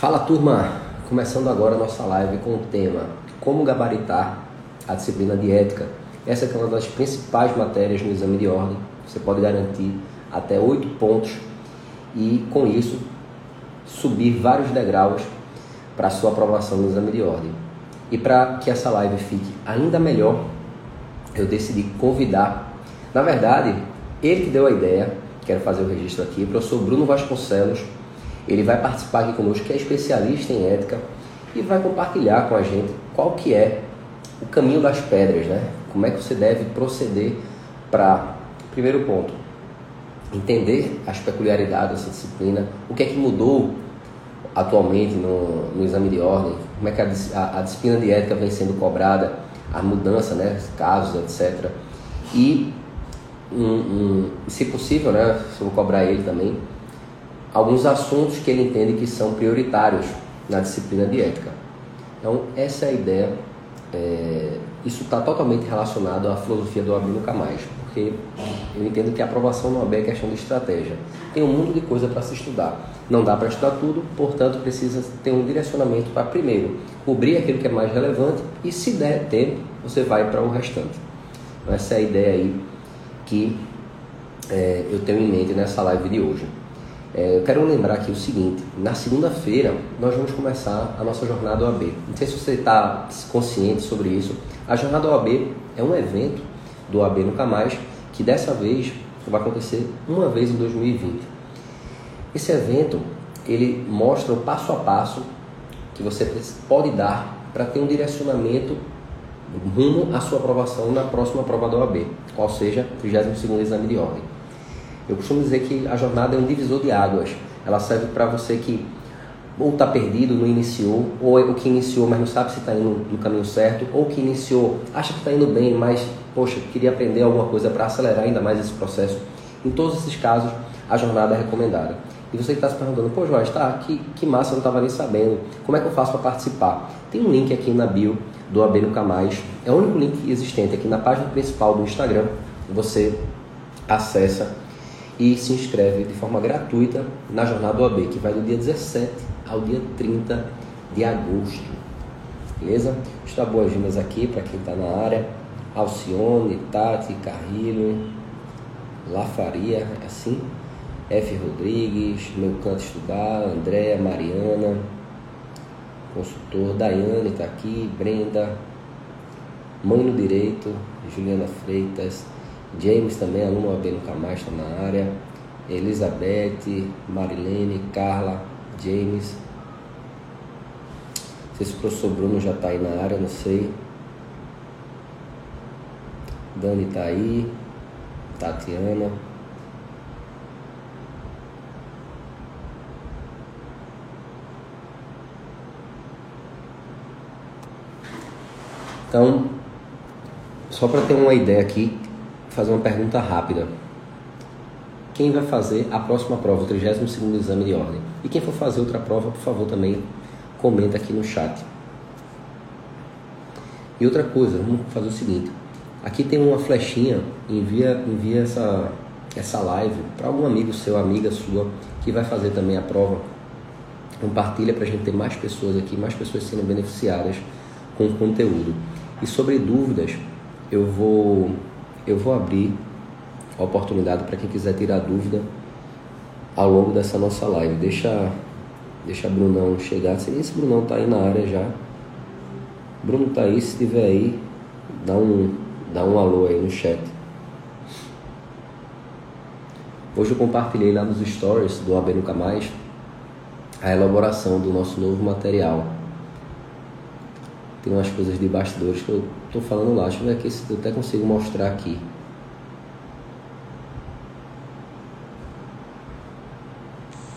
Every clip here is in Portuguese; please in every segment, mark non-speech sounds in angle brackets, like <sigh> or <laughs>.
Fala turma, começando agora a nossa live com o tema Como gabaritar a disciplina de ética. Essa é uma das principais matérias no exame de ordem. Você pode garantir até oito pontos e com isso subir vários degraus para a sua aprovação no exame de ordem. E para que essa live fique ainda melhor, eu decidi convidar, na verdade, ele que deu a ideia, quero fazer o registro aqui, o professor Bruno Vasconcelos, ele vai participar aqui conosco, que é especialista em ética, e vai compartilhar com a gente qual que é o caminho das pedras, né? Como é que você deve proceder para, primeiro ponto, entender as peculiaridades dessa disciplina, o que é que mudou atualmente no, no exame de ordem, como é que a, a, a disciplina de ética vem sendo cobrada, a mudança, né, casos, etc. E, um, um, se possível, né, se eu vou cobrar ele também, alguns assuntos que ele entende que são prioritários na disciplina de ética. Então, essa é a ideia. É, isso está totalmente relacionado à filosofia do Abel Nunca Mais, porque eu entendo que a aprovação no AB é questão de estratégia. Tem um mundo de coisa para se estudar. Não dá para estudar tudo, portanto, precisa ter um direcionamento para, primeiro, cobrir aquilo que é mais relevante e, se der tempo, você vai para o restante. Então, essa é a ideia aí que é, eu tenho em mente nessa live de hoje. É, eu quero lembrar aqui o seguinte: na segunda-feira nós vamos começar a nossa jornada OAB. Não sei se você está consciente sobre isso. A jornada OAB é um evento do OAB Nunca Mais que dessa vez vai acontecer uma vez em 2020. Esse evento ele mostra o passo a passo que você pode dar para ter um direcionamento rumo à sua aprovação na próxima prova da OAB, qual seja o 32º exame de ordem. Eu costumo dizer que a jornada é um divisor de águas. Ela serve para você que ou está perdido, não iniciou, ou é o que iniciou, mas não sabe se está indo no caminho certo, ou que iniciou, acha que está indo bem, mas, poxa, queria aprender alguma coisa para acelerar ainda mais esse processo. Em todos esses casos, a jornada é recomendada. E você está se perguntando, pô, Jorge, tá, que, que massa, eu não estava nem sabendo. Como é que eu faço para participar? Tem um link aqui na bio do AB Nunca Mais. É o único link existente aqui na página principal do Instagram. Você acessa e se inscreve de forma gratuita na jornada OAB, que vai do dia 17 ao dia 30 de agosto. Beleza? Estou boas-vindas aqui para quem está na área. Alcione, Tati, Carrilho, Lafaria, é assim? F. Rodrigues, Meu Canto Estudar, Andréa, Mariana, consultor, Daiane está aqui, Brenda, Mãe no Direito, Juliana Freitas, James também, aluno AB Nunca Mais, está na área. Elizabeth, Marilene, Carla, James. Não sei se o professor Bruno já está aí na área, não sei. Dani está aí. Tatiana. Então, só para ter uma ideia aqui, fazer uma pergunta rápida. Quem vai fazer a próxima prova, o 32º exame de ordem? E quem for fazer outra prova, por favor, também comenta aqui no chat. E outra coisa, vamos fazer o seguinte. Aqui tem uma flechinha, envia, envia essa, essa live para algum amigo seu, amiga sua, que vai fazer também a prova. Compartilha para a gente ter mais pessoas aqui, mais pessoas sendo beneficiadas com o conteúdo. E sobre dúvidas, eu vou eu vou abrir a oportunidade para quem quiser tirar dúvida ao longo dessa nossa live. Deixa, deixa Brunão chegar. Se esse Brunão tá aí na área já. Bruno tá aí, se estiver aí, dá um, dá um alô aí no chat. Hoje eu compartilhei lá nos stories do AB Nunca Mais a elaboração do nosso novo material. Tem umas coisas de bastidores que eu tô falando lá. Deixa eu ver aqui se eu até consigo mostrar aqui.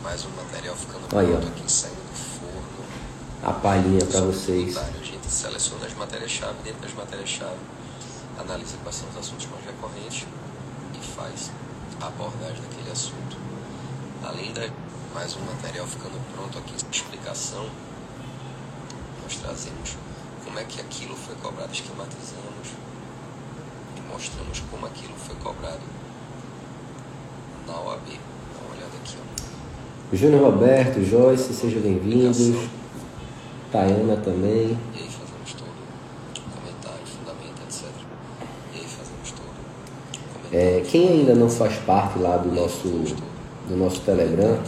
Mais um material ficando pronto aqui saindo do forno. A palhinha para vocês. A gente seleciona as matérias-chave, dentro das matérias-chave, analisa quais são os assuntos mais recorrentes e faz a abordagem daquele assunto. Além da mais um material ficando pronto aqui, explicação, nós trazemos como é que aquilo foi cobrado, esquematizamos e mostramos como aquilo foi cobrado na OAB. Dá uma olhada aqui, ó. Júnior Roberto, Joyce, sejam bem-vindos. Tayana também. E aí fazemos todo comentário, fundamento, etc. E aí fazemos todo É, quem ainda não faz parte lá do nosso, do nosso Telegram,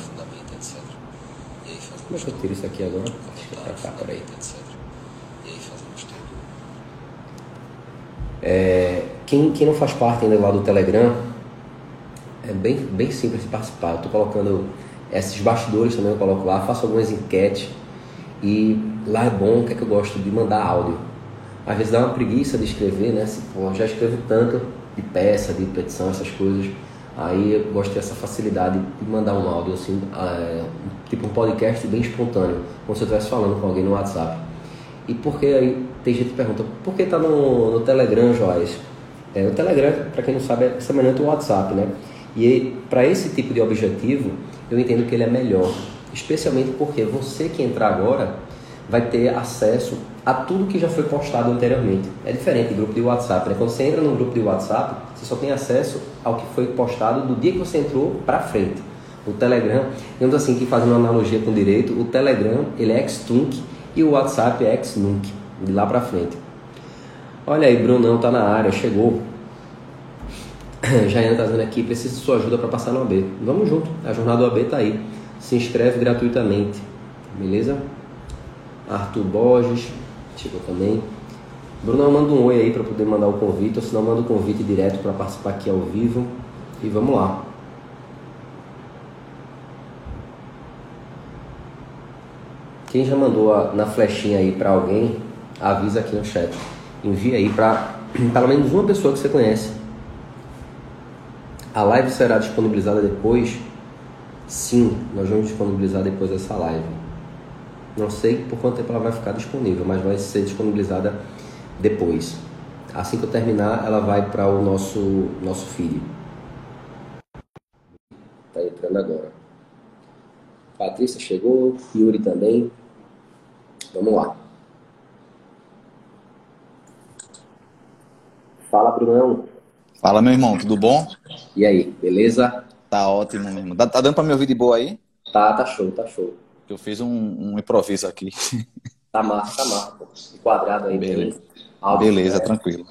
como é que eu tiro isso aqui agora? Pra cá, peraí. etc. E aí fazemos tudo. É, quem, quem não faz parte ainda lá do Telegram, é bem, bem simples de participar. Eu estou colocando esses bastidores também, eu coloco lá, faço algumas enquetes e lá é bom, o que é que eu gosto de mandar áudio. Às vezes dá uma preguiça de escrever, né? Se, pô, já escrevo tanto de peça, de petição, essas coisas. Aí eu gosto dessa facilidade de mandar um áudio, assim, é, tipo um podcast bem espontâneo, como se eu estivesse falando com alguém no WhatsApp. E por que aí tem gente que pergunta, por que tá no, no Telegram, Joás? É, o Telegram, para quem não sabe, é semelhante ao WhatsApp, né? E para esse tipo de objetivo, eu entendo que ele é melhor, especialmente porque você que entrar agora vai ter acesso a tudo que já foi postado anteriormente. É diferente do grupo de WhatsApp, né? Quando você entra no grupo de WhatsApp, você só tem acesso ao que foi postado do dia que você entrou para frente. O Telegram, digamos assim, que fazendo uma analogia com o direito, o Telegram ele é ex-tunc e o WhatsApp é ex-nunc, de lá para frente. Olha aí, Brunão tá na área, chegou. <clears throat> Jaiane tá dizendo aqui, preciso de sua ajuda para passar no AB. Vamos junto, a jornada do AB tá aí. Se inscreve gratuitamente, beleza? Arthur Borges, chegou também. Brunão, manda um oi aí para poder mandar o convite, ou senão manda o convite direto para participar aqui ao vivo. E vamos lá. Quem já mandou a, na flechinha aí para alguém, avisa aqui no chat. Envia aí para <clears throat> pelo menos uma pessoa que você conhece. A live será disponibilizada depois? Sim, nós vamos disponibilizar depois dessa live. Não sei por quanto tempo ela vai ficar disponível, mas vai ser disponibilizada depois. Assim que eu terminar, ela vai para o nosso, nosso feed. Tá entrando agora. Patrícia chegou, Yuri também. Vamos lá. Fala, Brunão. Fala, meu irmão, tudo bom? E aí, beleza? Tá ótimo, meu irmão. Tá, tá dando pra me ouvir de boa aí? Tá, tá show, tá show. Eu fiz um, um improviso aqui. <laughs> Tá massa, tá massa. Pô. Enquadrado aí. Beleza. áudio, Beleza, né? tranquilo.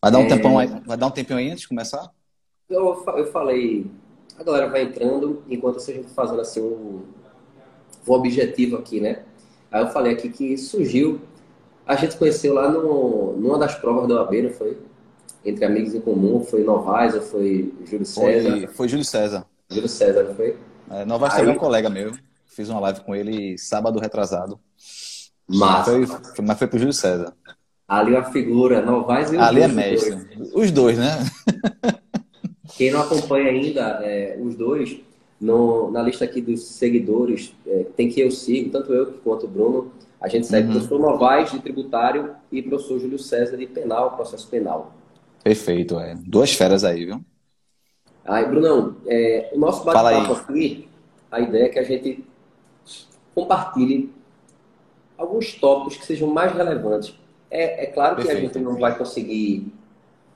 Vai dar um É. tempão aí, vai dar um tempinho aí antes de começar? Eu, eu falei, a galera vai entrando, enquanto a gente fazendo assim o, o objetivo aqui, né? Aí eu falei aqui que surgiu, a gente se conheceu lá no, numa das provas do OAB, não foi? Entre amigos em comum, foi Novaes ou foi Júlio César? Foi, foi Júlio César. Júlio César, não foi? É, Novaes também é um colega meu. Fiz uma live com ele sábado retrasado. Massa. Foi, foi- mas foi pro Júlio César. Ali uma figura, Novaes e o Ali é os dois. mestre. Os dois, né? Quem não acompanha ainda é, os dois, no- na lista aqui dos seguidores, é, tem que eu sigo, tanto eu quanto o Bruno. A gente segue Uhum. o professor Novaes de tributário e o professor Júlio César de penal, processo penal. Perfeito, é. Duas feras aí, viu? Aí, Brunão, é, o nosso bate-papo aqui, a ideia é que a gente compartilhe alguns tópicos que sejam mais relevantes. É, é claro que a Perfeito. gente não vai conseguir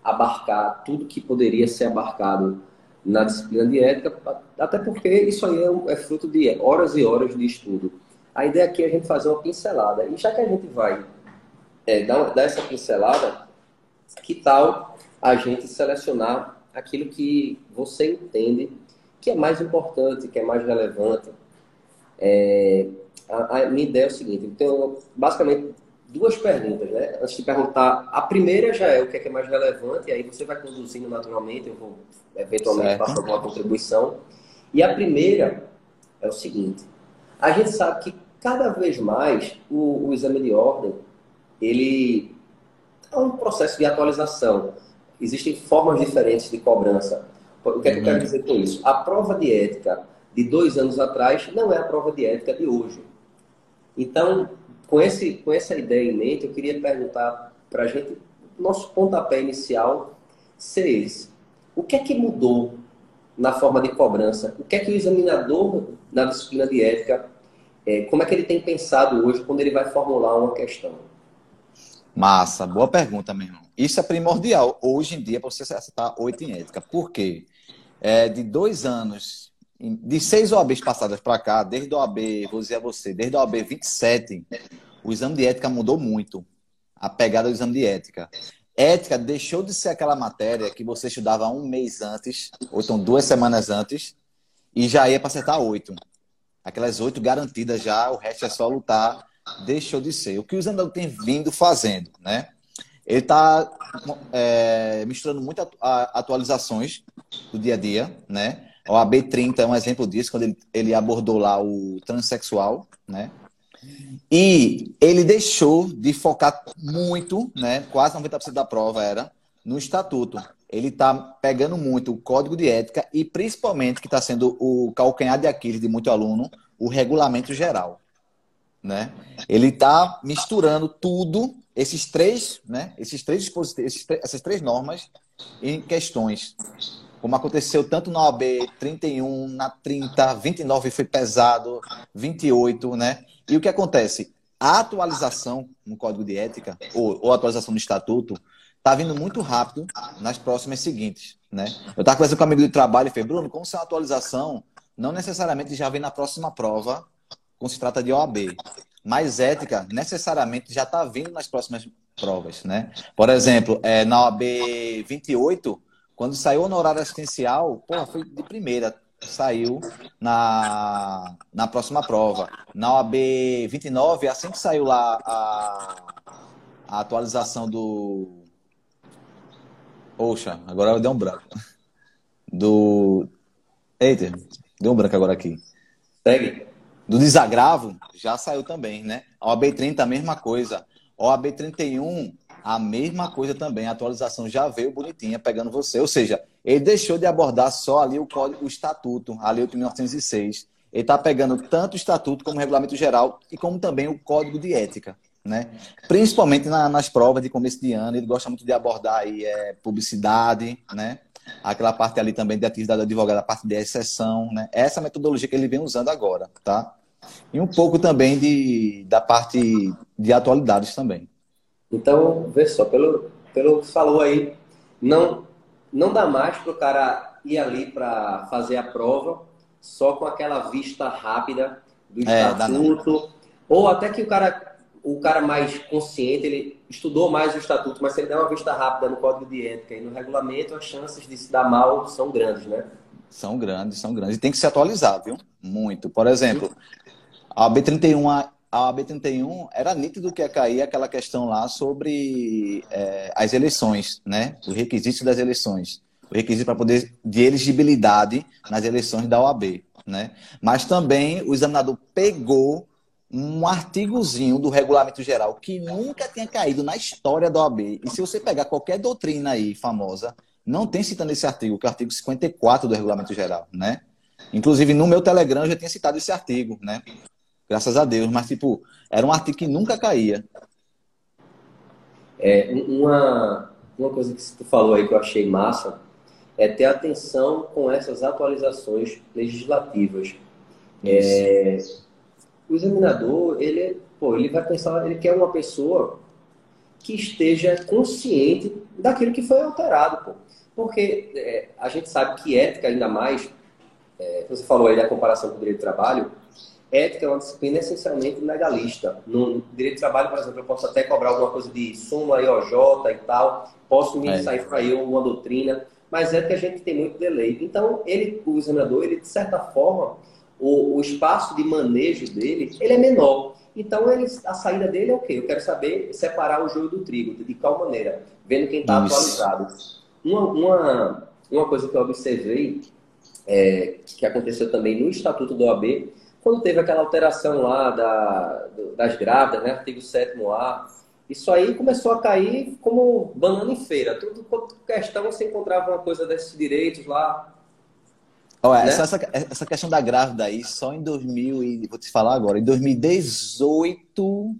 abarcar tudo que poderia ser abarcado na disciplina de ética, até porque isso aí é, é fruto de horas e horas de estudo. A ideia aqui é a gente fazer uma pincelada. E já que a gente vai é, dar, dar essa pincelada, que tal a gente selecionar aquilo que você entende que é mais importante, que é mais relevante? É, a, a minha ideia é o seguinte: tenho basicamente duas perguntas, né? Antes de perguntar, a primeira já é o que é, que é mais relevante, e aí você vai conduzindo naturalmente, eu vou eventualmente Certo. faço alguma contribuição. E a primeira é o seguinte: a gente sabe que cada vez mais o, o exame de ordem ele é um processo de atualização. Existem formas diferentes de cobrança. O que é que eu quero Uhum. dizer com isso? A prova de ética de dois anos atrás não é a prova de ética de hoje. Então, com, esse, com essa ideia em mente, eu queria perguntar para a gente, nosso pontapé inicial ser esse. O que é que mudou na forma de cobrança? O que é que o examinador na disciplina de ética, eh, como é que ele tem pensado hoje quando ele vai formular uma questão? Massa, boa pergunta, meu irmão. Isso é primordial hoje em dia para você acertar oito em ética. Por quê? É, de dois anos de seis OABs passadas para cá, desde a OAB, vou dizer a você, desde a OAB 27, o exame de ética mudou muito. A pegada do exame de ética. Ética deixou de ser aquela matéria que você estudava um mês antes, ou então duas semanas antes, e já ia para acertar oito. Aquelas oito garantidas já, o resto é só lutar. Deixou de ser. O que o examinador tem vindo fazendo, né? Ele está é, misturando muitas atualizações do dia a dia, né? O AB30 é um exemplo disso, quando ele, ele abordou lá o transexual, né? E ele deixou de focar muito, né? Quase 90% da prova era no estatuto. Ele está pegando muito o código de ética e, principalmente, que está sendo o calcanhar de Aquiles de muito aluno, o regulamento geral. Né? Ele está misturando tudo, esses três, né? esses três dispositivos, essas três normas, em questões como aconteceu tanto na OAB 31, na 30, 29 foi pesado, 28, né? E o que acontece? A atualização no Código de Ética, ou, ou atualização do Estatuto, está vindo muito rápido nas próximas seguintes, né? Eu estava conversando com um amigo de trabalho e falei, Bruno, como se uma atualização, não necessariamente já vem na próxima prova, quando se trata de OAB. Mas ética, necessariamente, já está vindo nas próximas provas, né? Por exemplo, é, na OAB 28, quando saiu o honorário assistencial, pô, foi de primeira. Saiu na, na próxima prova. Na OAB 29, assim que saiu lá a, a atualização do. Poxa, agora deu um branco. Do. Eita, deu um branco agora aqui. Segue. Do desagravo, já saiu também, né? A OAB 30, a mesma coisa. A OAB 31, a mesma coisa também, a atualização já veio bonitinha pegando você. Ou seja, ele deixou de abordar só ali o código, o estatuto, a lei 1906. Ele está pegando tanto o estatuto como o regulamento geral e como também o código de ética. Né? Principalmente na, nas provas de começo de ano, ele gosta muito de abordar aí, é, publicidade, né? aquela parte ali também de atividade do advogado, a parte de exceção. Né? Essa metodologia que ele vem usando agora. Tá? E um pouco também de, da parte de atualidades também. Então, vê só, pelo, pelo que falou aí, não, não dá mais para o cara ir ali para fazer a prova só com aquela vista rápida do é, estatuto, ou até que o cara, o cara mais consciente, ele estudou mais o estatuto, mas se ele der uma vista rápida no código de ética e no regulamento, as chances de se dar mal são grandes, né? São grandes, são grandes. E tem que se atualizar, viu? Muito. Por exemplo, a B31 a OAB 31 era nítido que ia cair aquela questão lá sobre é, as eleições, né? Os requisitos das eleições. O requisito para poder de elegibilidade nas eleições da OAB, né? Mas também o examinador pegou um artigozinho do regulamento geral que nunca tinha caído na história da OAB. E se você pegar qualquer doutrina aí famosa, não tem citando esse artigo, que é o artigo 54 do regulamento geral, né? Inclusive, no meu Telegram eu já tinha citado esse artigo, né? Graças a Deus, mas tipo, era um artigo que nunca caía. É, uma, uma coisa que tu falou aí que eu achei massa é ter atenção com essas atualizações legislativas. É, o examinador, ele, pô, ele vai pensar, ele quer uma pessoa que esteja consciente daquilo que foi alterado, pô. Porque é, a gente sabe que ética, ainda mais, é, você falou aí da comparação com o direito do trabalho, Ética é uma disciplina essencialmente legalista. No direito de trabalho, por exemplo, eu posso até cobrar alguma coisa de suma, IOJ e tal, posso me é. sair para eu uma doutrina, mas é que a gente tem muito delay. Então, ele, o examinador, ele, de certa forma, o, o espaço de manejo dele, ele é menor. Então, ele, a saída dele é o quê? Eu quero saber separar o joio do trigo, de qual maneira? Vendo quem está atualizado. Uma, uma, uma coisa que eu observei, é, que aconteceu também no Estatuto do OAB, quando teve aquela alteração lá da, das grávidas, né, artigo 7A, isso aí começou a cair como banana em feira. Tudo questão você encontrava uma coisa desses direitos lá. Olha, né? essa, essa questão da grávida aí, só em 2000, e vou te falar agora, em 2018,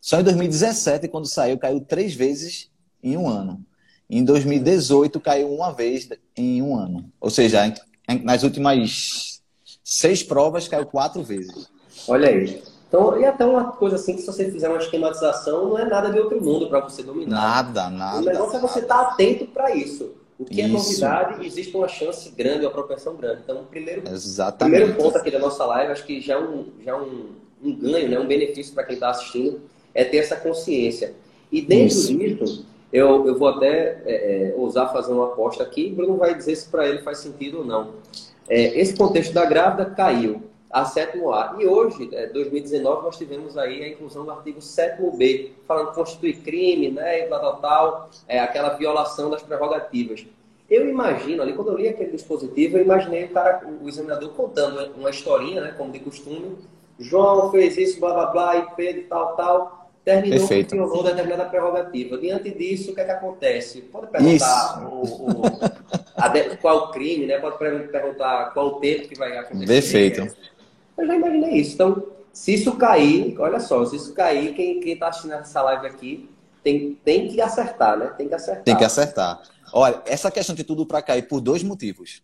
só em 2017, quando saiu, caiu três vezes em um ano. Em 2018, caiu uma vez em um ano. Ou seja, nas últimas seis provas, caiu quatro vezes. Olha aí. Então, e até uma coisa assim que se você fizer uma esquematização, não é nada de outro mundo para você dominar. Nada, nada. O negócio nada. é você estar tá atento para isso. O que é Isso. é novidade, existe uma chance grande, uma propensão grande. Então, o primeiro, Exatamente. primeiro ponto aqui da nossa live, acho que já é um, já é um, um ganho, né? um benefício para quem está assistindo, é ter essa consciência. E dentro Isso. disso, eu, eu vou até é, é, ousar fazer uma aposta aqui, o Bruno vai dizer se para ele faz sentido ou não. É, esse contexto da grávida caiu a sétimo A. E hoje, é, 2019, nós tivemos aí a inclusão do artigo 7B, falando que constitui crime, né, e tal, tal, tal, é, aquela violação das prerrogativas. Eu imagino, ali, quando eu li aquele dispositivo, eu imaginei o cara, o examinador contando uma historinha, né, como de costume. João fez isso, blá, blá, blá, e Pedro, tal, tal. Terminou Perfeito. que violou determinada prerrogativa. Diante disso, o que é que acontece? Pode perguntar o, o, a, qual crime, né? Pode perguntar qual o tempo que vai acontecer. Perfeito. Eu já imaginei isso. Então, se isso cair, olha só, se isso cair, quem está assistindo essa live aqui tem, tem que acertar, né? Tem que acertar. Tem que acertar. Olha, essa questão de tudo para cair por dois motivos.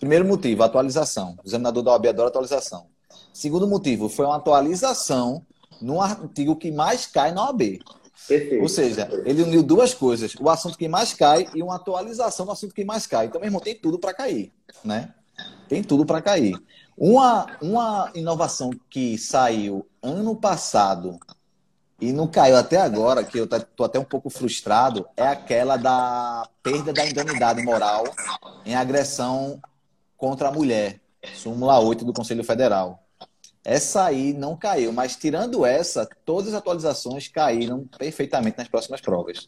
Primeiro motivo, atualização. O examinador da OAB adora atualização. Segundo motivo, foi uma atualização no artigo que mais cai na OAB. Perfeito. Ou seja, ele uniu duas coisas: o assunto que mais cai e uma atualização do assunto que mais cai. Então, meu irmão, tem tudo para cair, né? Tem tudo para cair. Uma, uma inovação que saiu ano passado e não caiu até agora, que eu estou até um pouco frustrado, é aquela da perda da indemnidade moral em agressão contra a mulher. Súmula 8 do Conselho Federal. Essa aí não caiu, mas tirando essa, todas as atualizações caíram perfeitamente nas próximas provas.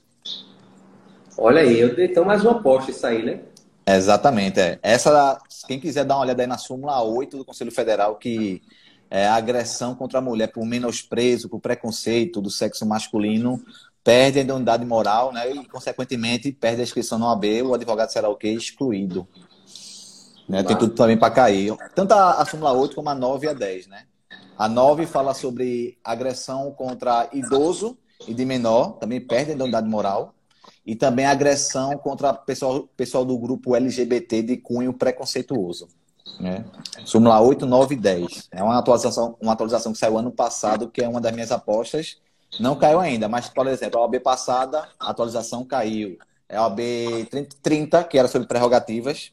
Olha aí, eu dei então mais uma aposta isso aí, né? Exatamente, é. Essa, quem quiser dar uma olhada aí na súmula 8 do Conselho Federal, que é a agressão contra a mulher por menosprezo, por preconceito do sexo masculino, perde a idoneidade moral, né? E, consequentemente, perde a inscrição no AB, o advogado será o quê? Excluído. Né? Tem tudo também para cair. Tanto a, a súmula 8 como a 9 e a 10, né? A 9 fala sobre agressão contra idoso e de menor, também perde a idoneidade moral e também agressão contra pessoal, pessoal do grupo LGBT de cunho preconceituoso. Né? Súmula 8, 9 e 10. É uma atualização, uma atualização que saiu ano passado, que é uma das minhas apostas. Não caiu ainda, mas, por exemplo, a OAB passada, a atualização caiu. É a OAB 30, que era sobre prerrogativas,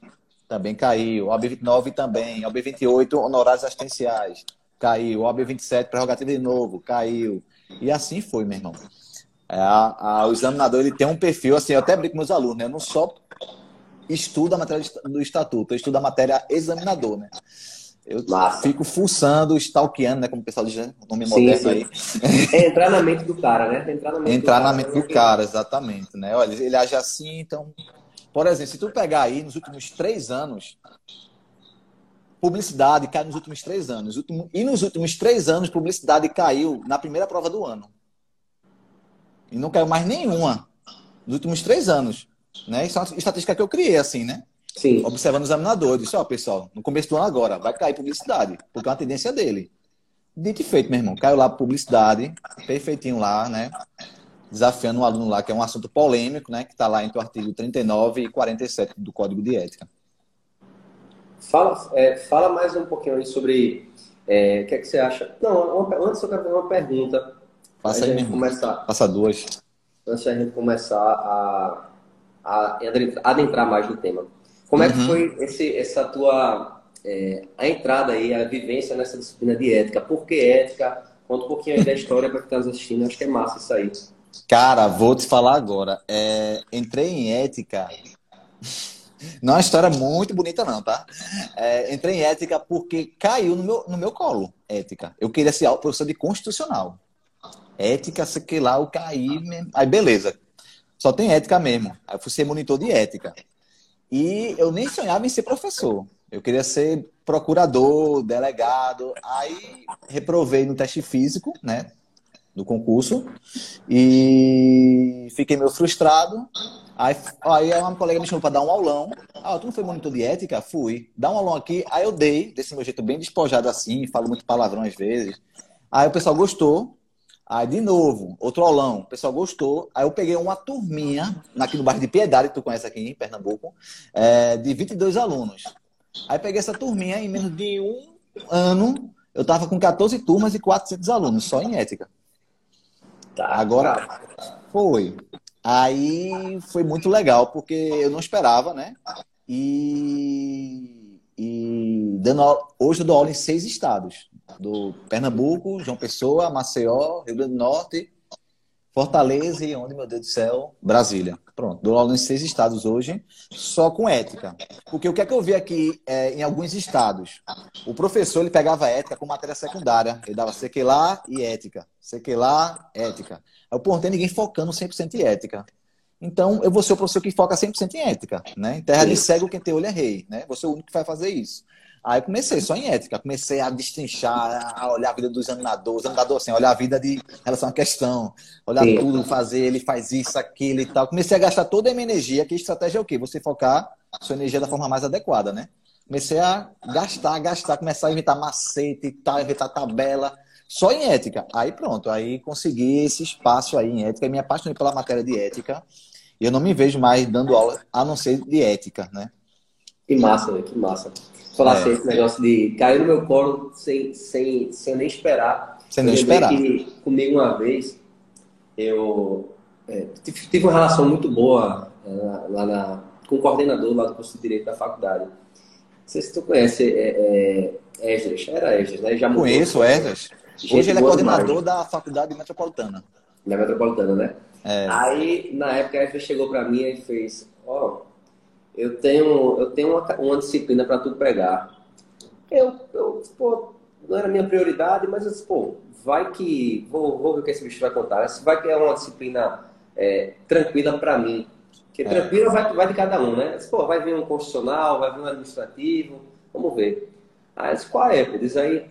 também caiu. OAB 29 também. OAB 28, honorários assistenciais, caiu. OAB 27, prerrogativa de novo, caiu. E assim foi, meu irmão. É, a, a, o examinador ele tem um perfil, assim, eu até brinco com meus alunos, né? Eu não só estudo a matéria do estatuto, eu estudo a matéria examinador, né? Eu Massa. fico fuçando, stalkeando, né? Como o pessoal diz, né? nome sim, moderno sim. aí. É entrar na mente do cara, né? Entrar na mente, entrar do, na cara, mente do cara, exatamente, né? Olha, ele age assim, então... Por exemplo, se tu pegar aí nos últimos três anos, publicidade cai nos últimos três anos. E nos últimos três anos, publicidade caiu na primeira prova do ano. E não caiu mais nenhuma nos últimos três anos. Né? Isso é uma estatística que eu criei, assim, né? Sim. Observando os examinadores. Ó, pessoal, no começo do ano agora, vai cair publicidade, porque é uma tendência dele. Dito e feito, meu irmão. Caiu lá publicidade, perfeitinho lá, né? Desafiando um aluno lá, que é um assunto polêmico, né? Que está lá entre o artigo 39 e 47 do Código de Ética. Fala, é, fala mais um pouquinho aí sobre é, o que, é que você acha. Não, uma, antes eu quero fazer uma pergunta Passa aí mesmo. Começar, Passa duas. Antes da gente começar a, a adentrar mais no tema. Como é que uhum. foi esse, essa tua é, a entrada aí, a vivência nessa disciplina de ética? Por que ética? Conta um pouquinho aí da história para quem está assistindo. Acho que é massa isso aí. Cara, vou te falar agora. É, entrei em ética. Não é uma história muito bonita, não, tá? É, entrei em ética porque caiu no meu, no meu colo, ética. Eu queria ser professor de constitucional ética, sei que lá, o caí, aí beleza. Só tem ética mesmo. Aí eu fui ser monitor de ética. E eu nem sonhava em ser professor. Eu queria ser procurador, delegado. Aí reprovei no teste físico, né? Do concurso. E fiquei meio frustrado. Aí, aí uma colega me chamou para dar um aulão. Ah, tu não foi monitor de ética? Fui. Dá um aulão aqui. Aí eu dei, desse meu jeito bem despojado assim, falo muito palavrão às vezes. Aí o pessoal gostou. Aí, de novo, outro aulão, o pessoal gostou. Aí eu peguei uma turminha, aqui no bairro de Piedade, que tu conhece aqui em Pernambuco, é, de 22 alunos. Aí peguei essa turminha, em menos de um ano, eu tava com 14 turmas e 400 alunos, só em ética. Tá, Agora, foi. Aí foi muito legal, porque eu não esperava, né? E, e dando, hoje eu dou aula em seis estados. Do Pernambuco, João Pessoa, Maceió, Rio Grande do Norte, Fortaleza e onde, meu Deus do céu? Brasília. Pronto, dou aula em seis estados hoje, só com ética. Porque o que é que eu vi aqui é, em alguns estados? O professor ele pegava ética com matéria secundária. Ele dava lá e ética. lá, ética. Eu, não tem ninguém focando 100% em ética. Então, eu vou ser o professor que foca 100% em ética. Né? Em terra de cego, quem tem olho é rei. Né? Vou ser o único que vai fazer isso. Aí comecei só em ética, comecei a destrinchar, a olhar a vida do examinador, examinador assim, olhar a vida de relação à questão, olhar Sim. tudo, fazer, ele faz isso, aquilo e tal. Comecei a gastar toda a minha energia, que estratégia é o quê? Você focar sua energia da forma mais adequada, né? Comecei a gastar, gastar, começar a inventar macete e tal, inventar tabela, só em ética. Aí pronto, aí consegui esse espaço aí em ética, e me apaixonei pela matéria de ética, e eu não me vejo mais dando aula a não ser de ética, né? Que massa, né? Que massa falar é. assim, esse negócio de cair no meu colo sem, sem, sem nem esperar. Sem nem esperar. Que comigo uma vez, eu é, tive, uma relação muito boa é, lá na, com o coordenador lá do curso de Direito da faculdade. Não sei se tu conhece é, é, Esdras, era Esdras, né? Já Conheço Esdras. Hoje ele é coordenador da Faculdade Metropolitana. Da Metropolitana, né? É. Aí, na época, a Esdras chegou para mim e fez, ó, oh, eu tenho, eu tenho uma, uma disciplina para tu pregar. Eu, eu, pô, não era minha prioridade, mas eu disse, pô, vai que, vou, vou ver o que esse bicho vai contar. Vai que é uma disciplina é, tranquila para mim. Porque é. tranquila vai, vai de cada um, né? Disse, pô, vai vir um constitucional, vai vir um administrativo, vamos ver. Aí eu disse, qual é? Diz aí.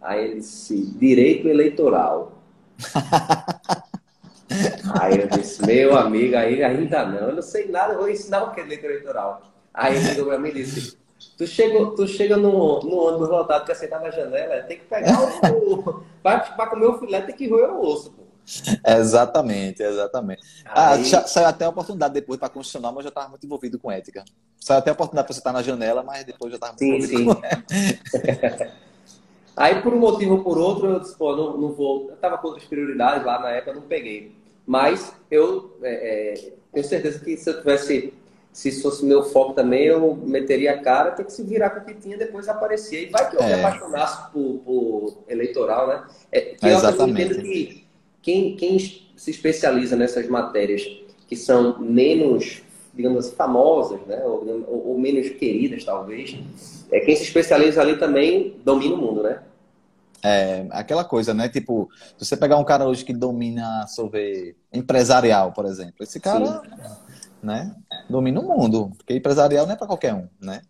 Aí ele disse, direito eleitoral. <laughs> Aí eu disse, meu amigo, aí ainda não, eu não sei nada, eu vou ensinar o que é direito eleitoral. Aí ele chegou pra mim e disse, tu chega, tu chega no, no ônibus lotado que sentar na janela, tem que pegar o. <laughs> para comer o filé, tem que roer o osso, pô. Exatamente, exatamente. Ah, aí... Ah, saiu até a oportunidade depois para constitucional, mas eu já estava muito envolvido com ética. Saiu até a oportunidade para você estar na janela, mas depois já estava muito sim, envolvido sim. <laughs> Aí, por um motivo ou por outro, eu disse, pô, não, não vou. Eu estava com outras prioridades lá na época, não peguei. Mas eu é, é, tenho certeza que se eu tivesse, se isso fosse meu foco também, eu meteria a cara, tem que se virar com o que tinha, depois aparecer. E vai que eu é. me apaixonasse por, por, eleitoral, né? É, que Exatamente. eu que quem, quem se especializa nessas matérias que são menos, digamos assim, famosas, né? Ou, ou, ou menos queridas, talvez, é quem se especializa ali também domina o mundo, né? É, aquela coisa, né? Tipo, se você pegar um cara hoje que domina sobre empresarial, por exemplo, esse cara, Sim. né, domina o mundo, porque empresarial não é para qualquer um, né?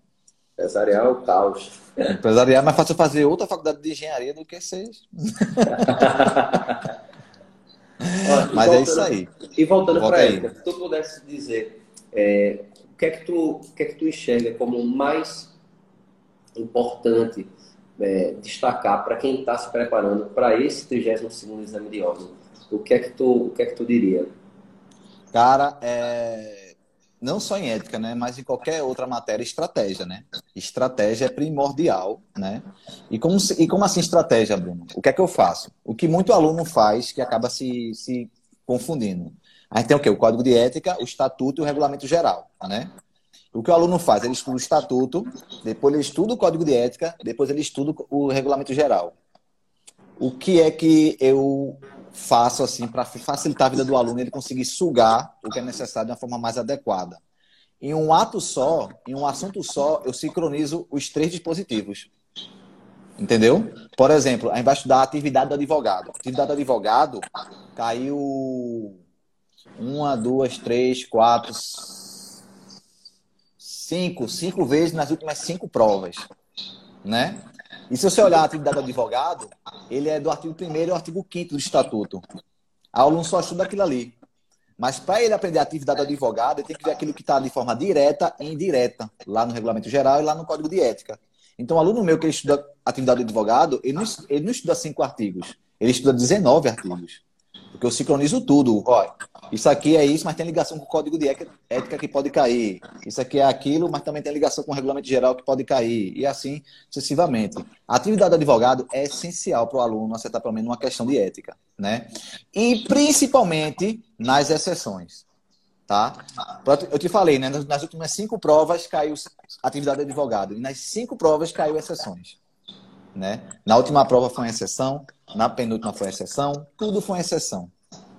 Empresarial é o caos. Empresarial é mais fácil fazer outra faculdade de engenharia do que ser. <laughs> Mas voltando, é isso aí. E voltando para ele, se tu pudesse dizer é, o, que é que tu, o que é que tu enxerga como mais importante é, destacar para quem está se preparando para esse 32 exame de ordem? O que é que tu, o que é que tu diria? Cara, é... não só em ética, né, mas em qualquer outra matéria, estratégia, né? Estratégia é primordial, né? E como, e como assim estratégia, Bruno? O que é que eu faço? O que muito aluno faz que acaba se, se confundindo. A gente tem o quê? O código de ética, o estatuto e o regulamento geral, né? O que o aluno faz? Ele estuda o estatuto, depois ele estuda o código de ética, depois ele estuda o regulamento geral. O que é que eu faço assim para facilitar a vida do aluno ele conseguir sugar o que é necessário de uma forma mais adequada? Em um ato só, em um assunto só, eu sincronizo os três dispositivos. Entendeu? Por exemplo, a gente vai estudar a atividade do advogado. A atividade do advogado caiu uma, duas, três, quatro, cinco, cinco vezes nas últimas cinco provas, né? E se você olhar a atividade do advogado, ele é do artigo 1 e artigo 5 do Estatuto. O aluno só estuda aquilo ali. Mas para ele aprender a atividade do advogado, ele tem que ver aquilo que está de forma direta e indireta, lá no Regulamento Geral e lá no Código de Ética. Então, o aluno meu que estuda atividade do advogado, ele não, ele não estuda cinco artigos, ele estuda 19 artigos. Porque eu sincronizo tudo. Olha, isso aqui é isso, mas tem ligação com o código de ética que pode cair. Isso aqui é aquilo, mas também tem ligação com o regulamento geral que pode cair. E assim sucessivamente. A atividade do advogado é essencial para o aluno acertar pelo menos uma questão de ética. Né? E principalmente nas exceções. tá? Eu te falei, né? Nas últimas cinco provas caiu atividade de advogado. E nas cinco provas caiu exceções. Né? Na última prova foi uma exceção, na penúltima foi exceção, tudo foi exceção.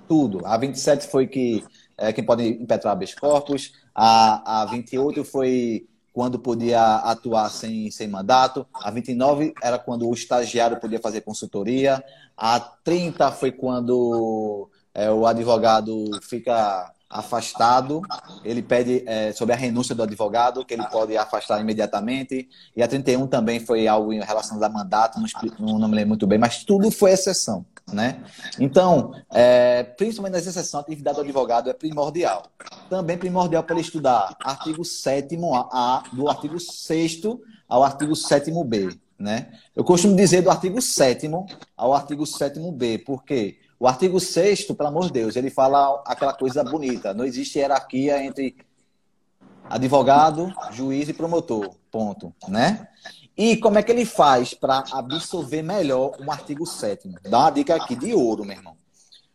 Tudo. A 27 foi que é, quem pode impetrar habeas corpus, a, a 28 foi quando podia atuar sem, sem mandato, a 29 era quando o estagiário podia fazer consultoria, a 30 foi quando é, o advogado fica afastado, ele pede é, sobre a renúncia do advogado, que ele pode afastar imediatamente, e a 31 também foi algo em relação a mandato, não, não me lembro muito bem, mas tudo foi exceção. Né? Então, é, principalmente nas exceções, a atividade do advogado é primordial. Também primordial para ele estudar artigo 7 A, do artigo 6 ao artigo 7 B. Né? Eu costumo dizer do artigo 7 ao artigo 7 B, porque o artigo 6 pelo amor de Deus, ele fala aquela coisa bonita. Não existe hierarquia entre advogado, juiz e promotor. Ponto. Né? E como é que ele faz para absorver melhor um artigo 7 Dá uma dica aqui de ouro, meu irmão.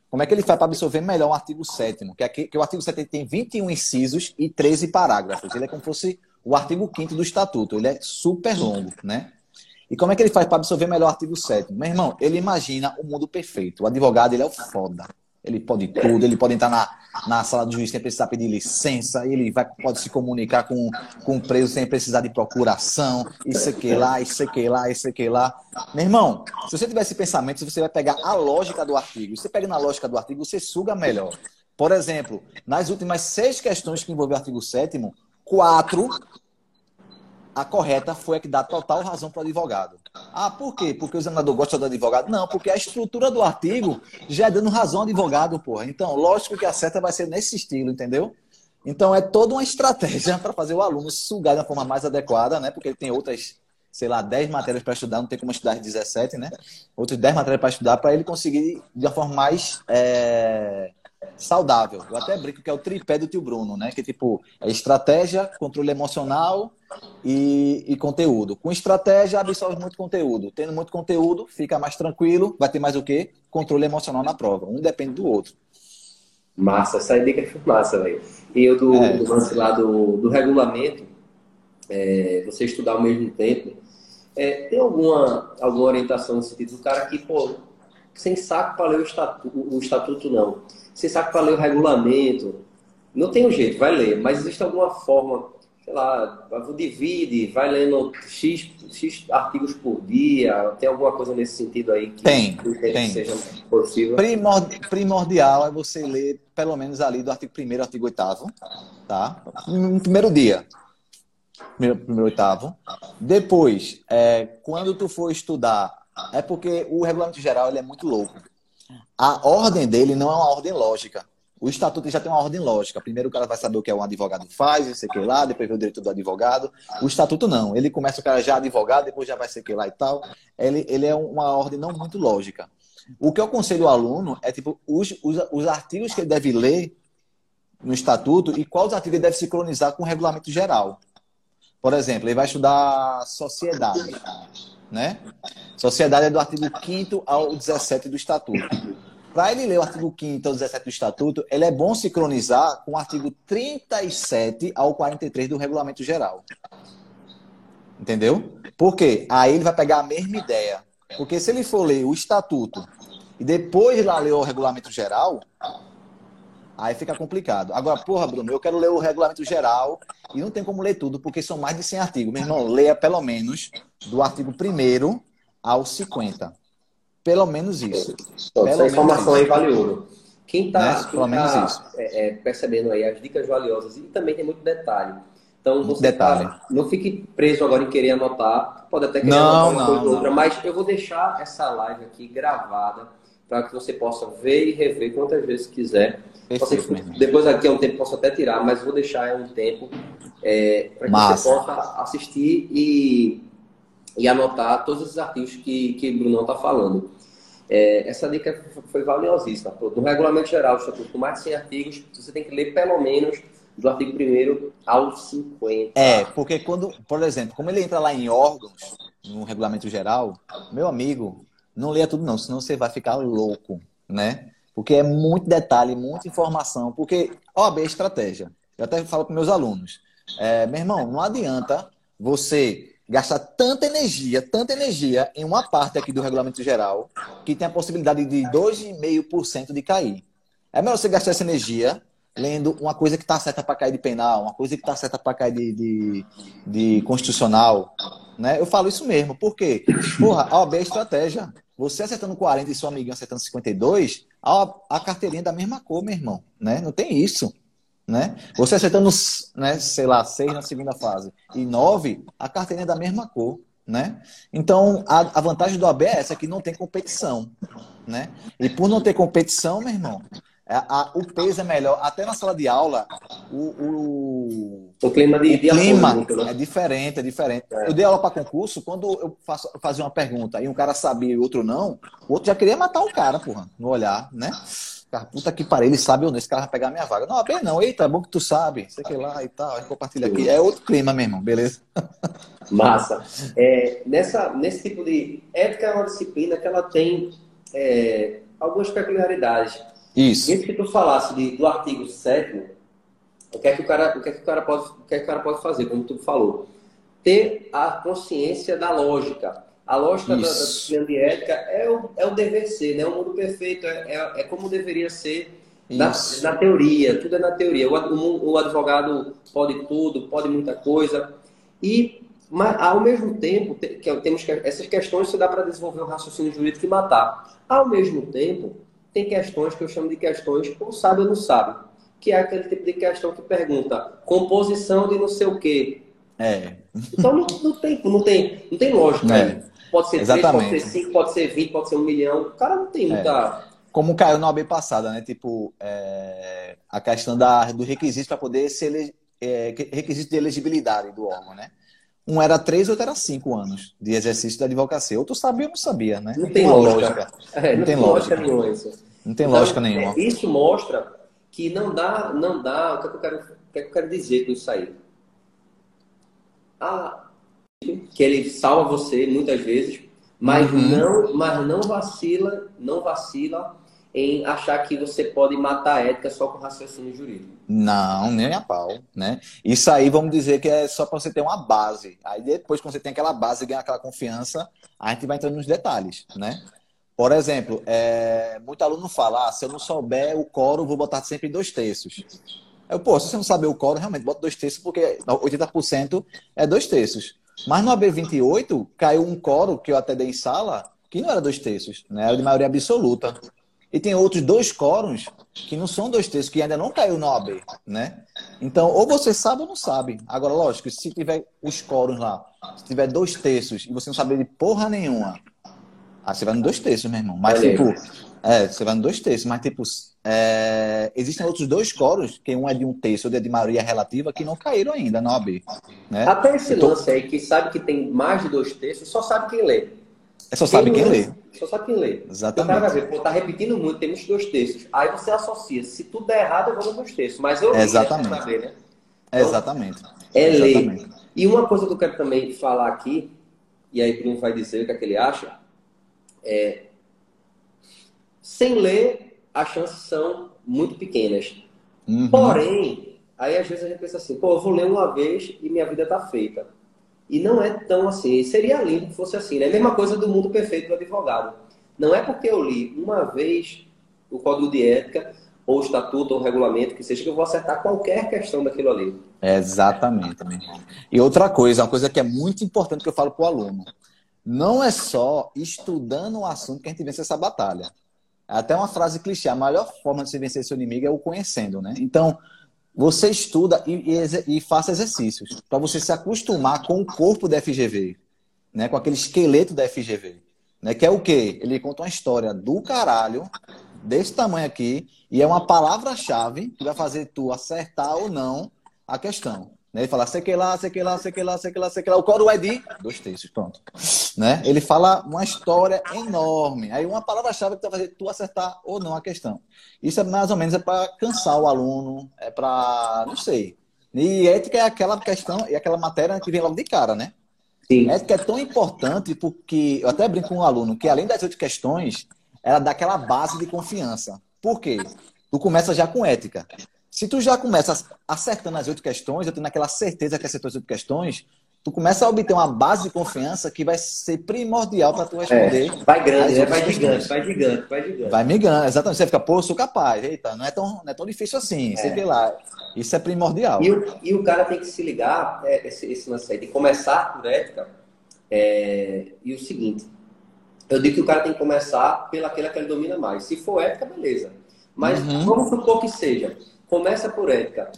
Como é que ele faz para absorver melhor o artigo 7 que, é que, que o artigo 7 tem 21 incisos e 13 parágrafos. Ele é como se fosse o artigo 5 do estatuto. Ele é super longo, né? E como é que ele faz para absorver melhor o artigo 7 Meu irmão, ele imagina o mundo perfeito. O advogado, ele é o foda. Ele pode tudo, ele pode entrar na, na sala do juiz sem precisar pedir licença, ele vai, pode se comunicar com, com o preso sem precisar de procuração, isso aqui lá, isso aqui lá, isso aqui lá. Meu irmão, se você tiver esse pensamento, você vai pegar a lógica do artigo. Se você pega na lógica do artigo, você suga melhor. Por exemplo, nas últimas seis questões que envolvem o artigo 7 quatro a correta foi a que dá total razão para o advogado. Ah, por quê? Porque o examinador gosta do advogado? Não, porque a estrutura do artigo já é dando razão ao advogado, porra. Então, lógico que a certa vai ser nesse estilo, entendeu? Então, é toda uma estratégia para fazer o aluno sugar de uma forma mais adequada, né? Porque ele tem outras, sei lá, 10 matérias para estudar, não tem como estudar 17, né? Outras 10 matérias para estudar, para ele conseguir de uma forma mais é, saudável. Eu até brinco que é o tripé do tio Bruno, né? Que tipo, é estratégia, controle emocional e, e, conteúdo. Com estratégia, absorve muito conteúdo. Tendo muito conteúdo, fica mais tranquilo, vai ter mais o quê? Controle emocional na prova. Um depende do outro. Massa, essa dica foi massa, velho. E eu do, é. do lance lá do, do regulamento, é, você estudar ao mesmo tempo, é, tem alguma, alguma orientação no sentido do cara que, pô, sem saco para ler o estatuto, o estatuto não você sabe para ler o regulamento. Não tem um jeito, vai ler, mas existe alguma forma, sei lá, divide, vai lendo X, X artigos por dia, tem alguma coisa nesse sentido aí que, tem, que tem. seja possível? Primordial é você ler pelo menos ali do artigo 1 artigo 8 tá? No primeiro dia. Primeiro, primeiro oitavo. Depois, é, quando tu for estudar, é porque o regulamento geral ele é muito louco a ordem dele não é uma ordem lógica. O estatuto já tem uma ordem lógica. Primeiro o cara vai saber o que é um advogado faz, não sei o que lá, depois vê o direito do advogado. O estatuto não. Ele começa o cara já advogado, depois já vai ser que lá e tal. Ele, ele é uma ordem não muito lógica. O que eu aconselho ao aluno é tipo os, os, os artigos que ele deve ler no estatuto e quais artigos ele deve sincronizar com o regulamento geral. Por exemplo, ele vai estudar sociedade, né? Sociedade é do artigo 5 ao 17 do estatuto. Para ele ler o artigo 5 ao 17 do Estatuto, ele é bom sincronizar com o artigo 37 ao 43 do Regulamento Geral. Entendeu? Por quê? Aí ele vai pegar a mesma ideia. Porque se ele for ler o Estatuto e depois lá ler o Regulamento Geral, aí fica complicado. Agora, porra, Bruno, eu quero ler o Regulamento Geral e não tem como ler tudo, porque são mais de 100 artigos. Meu irmão, leia pelo menos do artigo 1 ao 50. Pelo menos isso. Então, Pelo essa informação aí vale ouro. Quem está né? tá, é, é, percebendo aí as dicas valiosas e também tem muito detalhe. Então, você detalhe. Tá, não fique preso agora em querer anotar. Pode até querer não, anotar uma coisa ou outra, mas eu vou deixar essa live aqui gravada para que você possa ver e rever quantas vezes quiser. Você, depois aqui é um tempo posso até tirar, mas vou deixar um tempo é, para que Massa. você possa assistir e, e anotar todos os artigos que, que o Brunão está falando. É, essa dica foi valiosíssima. No regulamento geral do estatuto, com mais de 100 artigos, você tem que ler pelo menos do artigo 1 ao 50. É, porque quando, por exemplo, como ele entra lá em órgãos, no regulamento geral, meu amigo, não leia tudo não, senão você vai ficar louco, né? Porque é muito detalhe, muita informação. Porque OAB é estratégia. Eu até falo para meus alunos. É, meu irmão, não adianta você gastar tanta energia, tanta energia em uma parte aqui do regulamento geral que tem a possibilidade de 2,5% de cair. É melhor você gastar essa energia lendo uma coisa que está certa para cair de penal, uma coisa que está certa para cair de, de, de, constitucional. Né? Eu falo isso mesmo, porque, porra, a OAB é estratégia. Você acertando 40 e seu amiguinho acertando 52, a, a carteirinha é da mesma cor, meu irmão. Né? Não tem isso. Né? Você acertando, né, sei lá, 6 na segunda fase e 9, a carteirinha é da mesma cor. Né? Então, a, a vantagem do AB é essa, que não tem competição. Né? E por não ter competição, meu irmão, a, é, a, o peso é melhor. Até na sala de aula, o, o, o clima, de, o de clima né? é diferente, é diferente. É. Eu dei aula para concurso, quando eu faço, fazia uma pergunta e um cara sabia e o outro não, o outro já queria matar o cara, porra, no olhar, né? Cara, puta que pariu, ele sabe ou não, esse cara vai pegar minha vaga. Não, bem não, eita, é bom que tu sabe, sei que lá e tal, a gente compartilha aqui. É outro clima, meu irmão, beleza? <laughs> Massa. É, nessa, nesse tipo de. Ética é uma disciplina que ela tem é, algumas peculiaridades. Isso. Isso que tu falasse de, do artigo 7 o que é que o cara, o que é que o cara pode, o que é que o cara pode fazer, como tu falou? Ter a consciência da lógica. A lógica da, da disciplina de ética é o, é o dever ser, né? O mundo perfeito é, é, é como deveria ser na, na, teoria, tudo é na teoria. O, o, o, advogado pode tudo, pode muita coisa. E, mas, ao mesmo tempo, que, temos que, essas questões se dá para desenvolver um raciocínio jurídico e matar. Ao mesmo tempo, tem questões que eu chamo de questões ou sabe ou não sabe, que é aquele tipo de questão que pergunta composição de não sei o quê. É. Então não, não, tem, não, tem, não tem lógica. É. Pode ser Exatamente. 3, pode ser 5, pode ser 20, pode ser 1 milhão. O cara não tem é. muita. É. Como caiu na OAB passada, né? Tipo, é... a questão da, do requisito para poder ser é, requisito de elegibilidade do órgão, né? Um era três, outro era cinco anos de exercício da advocacia. Outro sabia ou não sabia, né? Não tem lógica. É, não, tem lógica, lógica nenhuma isso. Não tem então, lógica nenhuma. É, isso mostra que não dá, não dá. O que, é que, eu, quero, o que, que eu quero dizer com isso aí? Ah, que ele salva você muitas vezes, mas uhum. não, mas não vacila, não vacila em achar que você pode matar a ética só com raciocínio jurídico. Não, nem a pau, né? Isso aí vamos dizer que é só para você ter uma base. Aí depois, quando você tem aquela base, ganha aquela confiança, a gente vai entrando nos detalhes, né? Por exemplo, é, muito aluno fala, ah, se eu não souber o coro, vou botar sempre dois terços. Eu, pô, se você não saber o coro, realmente bota dois terços, porque 80% é dois terços. Mas no AB28 caiu um coro que eu até dei em sala, que não era dois terços, né? Era de maioria absoluta. E tem outros dois quóruns que não são dois terços, que ainda não caiu no OAB, né? Então, ou você sabe ou não sabe. Agora, lógico, se tiver os quóruns lá, se tiver dois terços e você não saber de porra nenhuma, ah, você vai no dois terços, meu irmão. Mas, Beleza. tipo, é, você vai no dois terços, mas, tipo, é, existem outros dois quóruns, que um é de um terço, outro é de maioria relativa, que não caíram ainda na OAB. Né? Até esse tô... lance aí, que sabe que tem mais de dois terços, só sabe quem lê. É só sabe quem, quem lê. Só sabe quem lê. Exatamente. O vai ver, pô, tá repetindo muito, temos dois terços. Aí você associa. Se tudo der errado, eu vou no dois terços. Mas eu Exatamente. Saber, né? Então, Exatamente. É ler. E uma coisa que eu quero também falar aqui, e aí Bruno vai dizer o que é que ele acha, é sem ler, as chances são muito pequenas. Uhum. Porém, aí às vezes a gente pensa assim, pô, eu vou ler uma vez e minha vida tá feita. E não é tão assim. Seria lindo que fosse assim, né? A mesma coisa do mundo perfeito do advogado. Não é porque eu li uma vez o código de ética, ou o estatuto, ou o regulamento, que seja, que eu vou acertar qualquer questão daquilo ali. exatamente. E outra coisa, uma coisa que é muito importante que eu falo para o aluno. Não é só estudando o assunto que a gente vence essa batalha. É até uma frase clichê, a melhor forma de se vencer seu inimigo é o conhecendo, né? Então, você estuda e, e, e faça exercícios para você se acostumar com o corpo da FGV, né? com aquele esqueleto da FGV. Né? Que é o quê? Ele conta uma história do caralho, desse tamanho aqui, e é uma palavra-chave que vai fazer tu acertar ou não a questão. Né? Ele fala, sei que lá, sei que lá, sei que lá, sei que lá, sei que lá. O coro é de dois terços, pronto. Né? Ele fala uma história enorme. Aí uma palavra-chave que vai fazer tu acertar ou não a questão. Isso é mais ou menos é para cansar o aluno, é para, não sei. E ética é aquela questão, é aquela matéria que vem logo de cara, né? Sim. Ética é tão importante porque, eu até brinco com um aluno, que além das outras questões, ela dá aquela base de confiança. Por quê? Tu começa já com ética. Se tu já começa acertando as oito questões, eu tenho aquela certeza que acertou as oito questões, tu começa a obter uma base de confiança que vai ser primordial para tu é, responder. É, vai grande, né? vai gigante, vai gigante, vai gigante. Vai migrando, exatamente. Você fica, pô, eu sou capaz. Eita, não é tão, não é tão difícil assim. É. Você vê lá. Isso é primordial. E o, e o cara tem que se ligar, é, esse, esse lance aí, de começar por ética. É, e o seguinte, eu digo que o cara tem que começar pelaquela que ele domina mais. Se for ética, beleza. Mas uhum. vamos supor que seja. Começa por ética.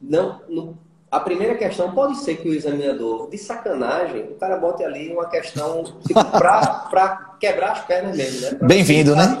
Não, não, a primeira questão pode ser que o examinador, de sacanagem, o cara bote ali uma questão tipo, para quebrar as pernas mesmo, né? Bem-vindo, né?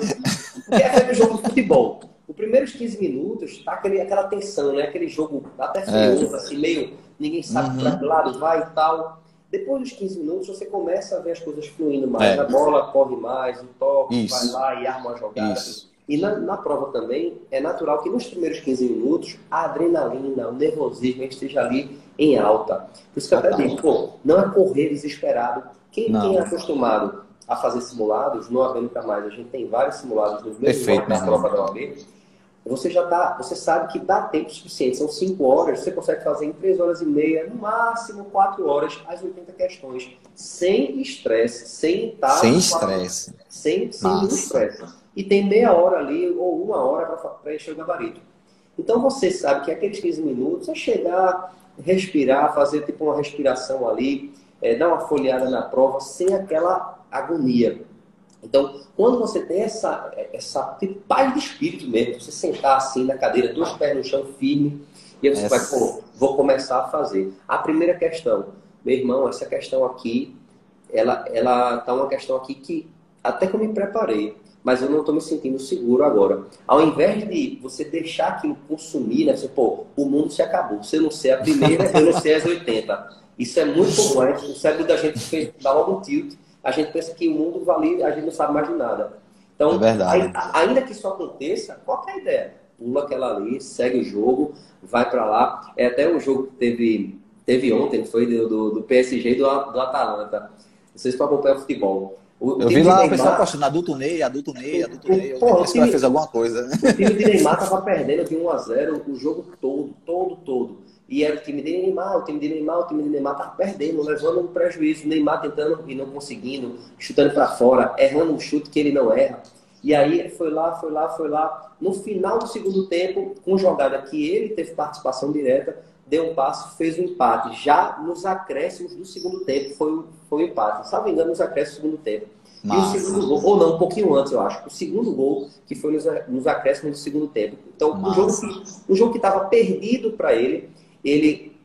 Porque <laughs> é feito jogo de futebol. Os primeiros 15 minutos tá aquele, aquela tensão, né? Aquele jogo até feio, é. assim, meio. Ninguém sabe uhum. para que lado vai e tal. Depois dos 15 minutos, você começa a ver as coisas fluindo mais. É. A bola corre mais, o toque vai lá e arma uma jogada. Isso. E na, na, prova também, é natural que nos primeiros 15 minutos a adrenalina, o nervosismo esteja ali em alta. Por isso que eu até digo, pô, não é correr desesperado. Quem, quem é acostumado a fazer simulados, no AB Nunca Mais, a gente tem vários simulados nos mesmos Perfeito, na prova da OAB, você já tá, você sabe que dá tempo suficiente, são 5 horas, você consegue fazer em 3 horas e meia, no máximo 4 horas, as 80 questões, sem estresse, sem estar... Sem estresse. Sem, sem estresse e tem meia hora ali ou uma hora para preencher o gabarito. Então você sabe que aqueles 15 minutos é chegar, respirar, fazer tipo uma respiração ali, é, dar uma folheada na prova sem aquela agonia. Então, quando você tem essa, essa tipo, paz de espírito mesmo, você sentar assim na cadeira, dois pés no chão firme, e aí você essa... vai, pô, vou começar a fazer. A primeira questão, meu irmão, essa questão aqui, ela, ela tá uma questão aqui que até que eu me preparei mas eu não estou me sentindo seguro agora. Ao invés de você deixar aquilo consumir, né? Você, pô, o mundo se acabou. Você não ser a primeira, eu não sei as 80. Isso é muito comum. O cérebro da gente fez, dá logo um tilt. A gente pensa que o mundo vale, a gente não sabe mais de nada. Então, é ainda que isso aconteça, qual é a ideia? Pula aquela ali, segue o jogo, vai para lá. É até um jogo que teve, teve ontem, foi do, do, PSG e do, do Atalanta. Vocês estão acompanhando futebol. O, eu vi lá o pessoal postando adulto Ney, adulto Ney, adulto Ney. Pô, que fez alguma coisa. O time de Neymar tava <laughs> perdendo de 1 a 0 o jogo todo, todo, todo. E era o time de Neymar, o time de Neymar, o time de Neymar tava perdendo, levando um prejuízo. O Neymar tentando e não conseguindo, chutando para fora, errando um chute que ele não erra. E aí foi lá, foi lá, foi lá. No final do segundo tempo, com jogada que ele teve participação direta, deu um passo, fez um empate. Já nos acréscimos do segundo tempo foi, foi um empate. Salvo engano, nos acréscimos do segundo tempo. Massa. E o segundo gol, ou não, um pouquinho antes, eu acho. O segundo gol, que foi nos, nos acréscimos do segundo tempo. Então, um jogo, que, um jogo que estava perdido para ele, ele,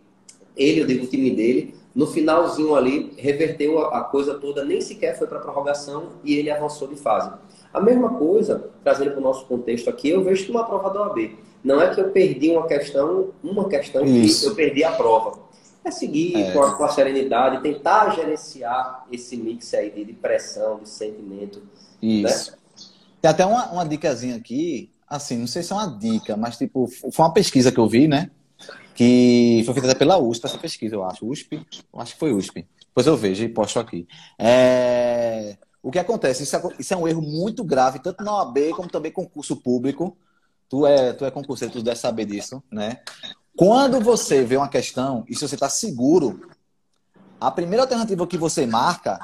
ele, eu digo o time dele, no finalzinho ali, reverteu a, a coisa toda, nem sequer foi para prorrogação e ele avançou de fase. A mesma coisa, trazendo para o nosso contexto aqui, eu vejo que uma prova da OAB. Não é que eu perdi uma questão, uma questão Isso. que eu perdi a prova. É seguir é. Com, a, com, a, serenidade, tentar gerenciar esse mix aí de, de pressão, de sentimento. Né? Isso. Né? Tem até uma, uma dicasinha aqui, assim, não sei se é uma dica, mas tipo, foi uma pesquisa que eu vi, né? Que foi feita pela USP, essa pesquisa, eu acho. USP? Eu acho que foi USP. Depois eu vejo e posto aqui. É... O que acontece? Isso é, isso é um erro muito grave, tanto na OAB como também concurso público. Tu é, tu é concurseiro, tu deve saber disso, né? Quando você vê uma questão e se você está seguro, a primeira alternativa que você marca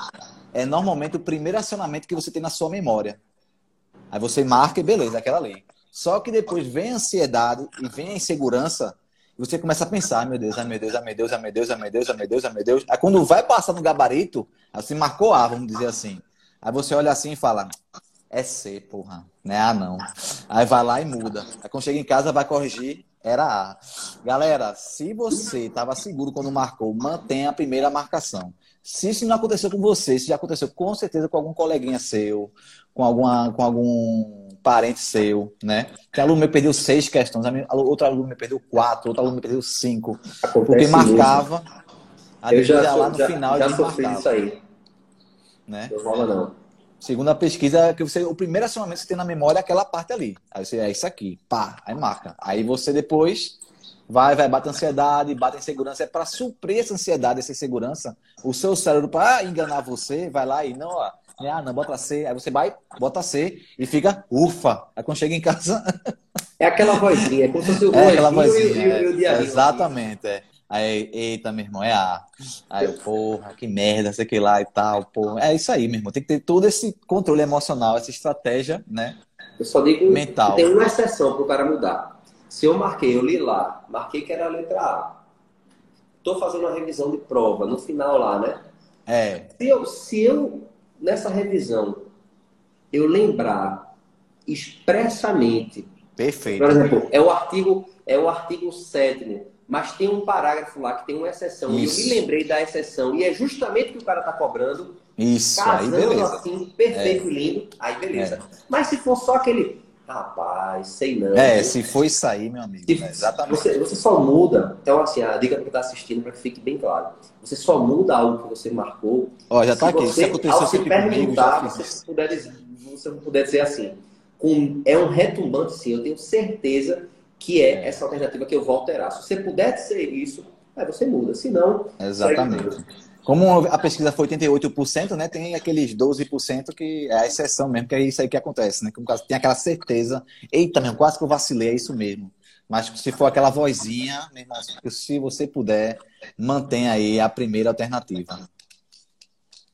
é normalmente o primeiro acionamento que você tem na sua memória. Aí você marca e beleza, aquela lei. Só que depois vem a ansiedade e vem a insegurança e você começa a pensar, meu Deus, ai meu Deus, ai meu Deus, ai meu Deus, ai meu Deus, ai meu Deus, meu Deus. Aí quando vai passar no gabarito, você marcou A, vamos dizer assim. Aí você olha assim e fala, é C, porra, não é A não. Aí vai lá e muda. Aí quando chega em casa vai corrigir, era A. Galera, se você estava seguro quando marcou, mantenha a primeira marcação. Se isso não aconteceu com você, se já aconteceu com certeza com algum coleguinha seu, com, alguma, com algum parente seu, né? Que aluno meu perdeu seis questões, outro aluno me perdeu quatro, outro aluno me perdeu cinco. Acontece porque marcava, a eu já, lá no já, final já sofri isso aí. Né? Não rola não. Segundo a pesquisa, que você, o primeiro acionamento que você tem na memória é aquela parte ali. Aí você é isso aqui, pá, aí marca. Aí você depois vai, vai, bate ansiedade, bate insegurança. É para suprir essa ansiedade, essa insegurança. O seu cérebro, para enganar você, vai lá e não, ó, Ah, não, bota C. Aí você vai, bota C e fica, ufa. Aí quando chega em casa. É aquela vozinha, é como se fosse o <laughs> é aquela vozinha, e, e, e, o é, Exatamente, é. Aí, eita, meu irmão, é A. Aí eu, porra, que merda, sei que lá e tal, porra. É isso aí, meu irmão. Tem que ter todo esse controle emocional, essa estratégia, né? Eu só digo mental. que tem uma exceção para o cara mudar. Se eu marquei, eu li lá, marquei que era a letra A. Estou fazendo uma revisão de prova, no final lá, né? É. Se eu, se eu nessa revisão, eu lembrar expressamente. Perfeito. Por exemplo, é o artigo, é o artigo 7 mas tem um parágrafo lá que tem uma exceção. Isso. E eu me lembrei da exceção. E é justamente o que o cara está cobrando. Isso, aí beleza. assim, perfeito, é. lindo. Aí beleza. É. Mas se for só aquele. Rapaz, sei não. É, se for isso aí, meu amigo. Se, né? Exatamente. Você, você só muda. Então, assim, a dica para quem está assistindo, para que fique bem claro. Você só muda algo que você marcou. Ó, já está aqui. Você, se aconteceu se perguntar, comigo, você, puder dizer, você puder dizer assim. Com, é um retumbante, sim. Eu tenho certeza que é essa alternativa que eu vou alterar. Se você puder ser isso, aí você muda. Se não. Exatamente. Como a pesquisa foi 88%, né, tem aqueles 12% que é a exceção mesmo, que é isso aí que acontece, né? Que tem aquela certeza, eita, mesmo, quase que eu vacilei, é isso mesmo. Mas se for aquela vozinha, mesmo, se você puder, mantenha aí a primeira alternativa.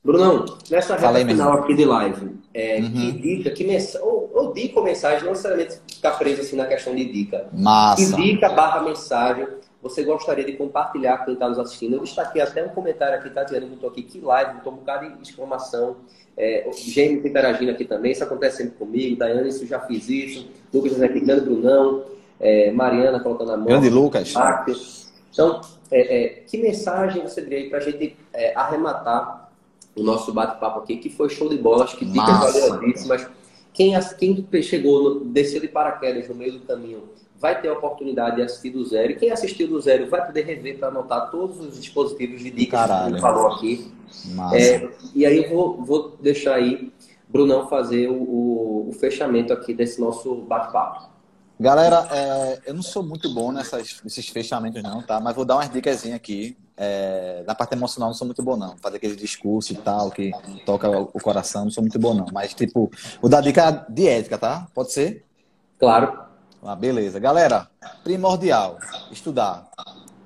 Brunão, nessa reta final aqui de live, é, uhum. que dica, que mensagem, ou, ou dica ou mensagem, não necessariamente ficar preso assim na questão de dica. Massa. Que dica barra mensagem você gostaria de compartilhar com quem está nos assistindo? Eu destaquei até um comentário aqui, Tatiana botou aqui, que live, botou um bocado de exclamação. É, Gêmeos interagindo aqui também, isso acontece sempre comigo, Daiane, isso já fiz isso, Lucas grande Brunão, é, Mariana colocando a mão. Grande Lucas. Então, é, é, que mensagem você daria para a gente é, arrematar o nosso bate-papo aqui, que foi show de bola, acho que dicas valiosíssimas. Quem, quem chegou, desceu de paraquedas no meio do caminho, vai ter a oportunidade de assistir do zero. E quem assistiu do zero vai poder rever para anotar todos os dispositivos de dicas Caralho. que gente falou aqui. É, e aí eu vou, vou deixar aí Brunão fazer o, o, o fechamento aqui desse nosso bate-papo. Galera, é, eu não sou muito bom nessas, nesses fechamentos não, tá? Mas vou dar umas dicas aqui. É, na parte emocional não sou muito bom não. Fazer aquele discurso e tal, que toca o coração, não sou muito bom não. Mas, tipo, vou dar dica de ética, tá? Pode ser? Claro. Ah, beleza. Galera, primordial, estudar.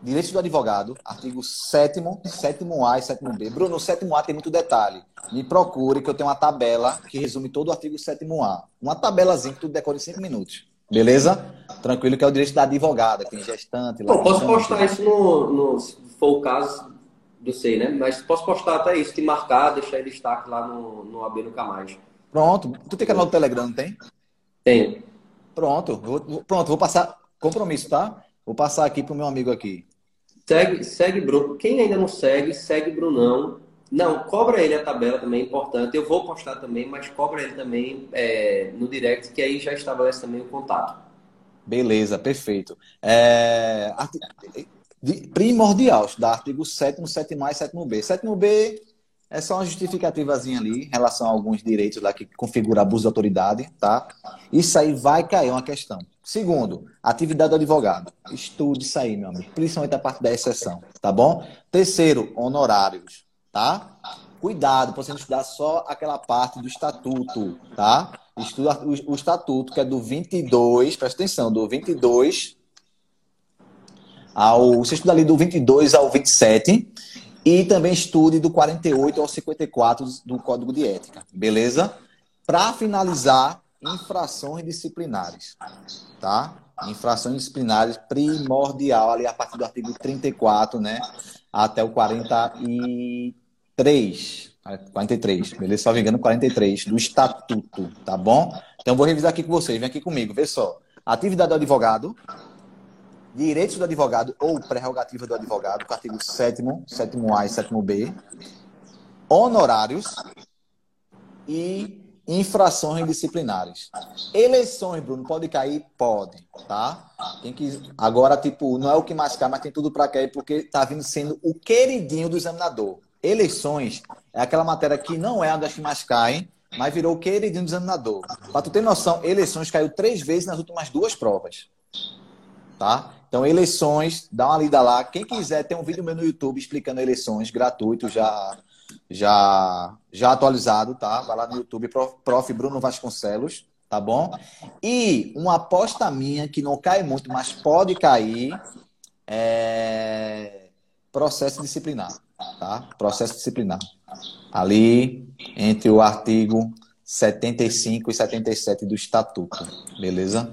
Direito do advogado, artigo 7 7A e 7B. Bruno, o 7A tem muito detalhe. Me procure que eu tenho uma tabela que resume todo o artigo 7A. Uma tabelazinha que tu decora em 5 minutos. Beleza? Tranquilo que é o direito da advogada, tem gestante lá. posso postar isso no, no, for o caso, não sei, né? Mas posso postar até isso, te marcar, deixar em destaque lá no, no AB Nunca Mais. Pronto. Tu tem canal do Telegram, não tem? Tenho. Pronto. Vou, pronto, vou passar. Compromisso, tá? Vou passar aqui pro meu amigo aqui. Segue, segue Bruno. Quem ainda não segue, segue Brunão. Não, cobra ele a tabela também, é importante. Eu vou postar também, mas cobra ele também é, no direct, que aí já estabelece também o contato. Beleza, perfeito. É, primordial, da artigo 7, 7 mais, 7b. 7b é só uma justificativazinha ali em relação a alguns direitos lá que configura abuso de autoridade, tá? Isso aí vai cair uma questão. Segundo, atividade do advogado. Estude isso aí, meu amigo. Principalmente a parte da exceção, tá bom? Terceiro, honorários tá? Cuidado para você não estudar só aquela parte do estatuto, tá? Estuda o, o estatuto, que é do 22, presta atenção, do 22 ao. Você estuda ali do 22 ao 27 e também estude do 48 ao 54 do Código de Ética, beleza? Para finalizar, infrações disciplinares, tá? Infrações disciplinares primordial ali a partir do artigo 34, né? Até o 40 e 43, 43, beleza? Só me engano, 43 do estatuto, tá bom? Então vou revisar aqui com vocês, vem aqui comigo, vê só. Atividade do advogado, direitos do advogado ou prerrogativa do advogado, com artigo 7 7A e 7B, honorários e infrações disciplinares. Eleições, Bruno, pode cair? Pode, tá? Tem que agora tipo, não é o que mais cai, mas tem tudo para cair porque tá vindo sendo o queridinho do examinador. Eleições é aquela matéria que não é a das que mais caem, mas virou o queridinho do examinador. Para tu ter noção, eleições caiu três vezes nas últimas duas provas. Tá? Então, eleições, dá uma lida lá. Quem quiser, tem um vídeo meu no YouTube explicando eleições, gratuito, já já, já atualizado, tá? Vai lá no YouTube, Prof. Bruno Vasconcelos, tá bom? E uma aposta minha que não cai muito, mas pode cair, é processo disciplinar, tá? Processo disciplinar. Ali, entre o artigo 75 e 77 do Estatuto, beleza?